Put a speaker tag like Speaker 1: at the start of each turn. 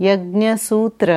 Speaker 1: यज्ञसूत्र।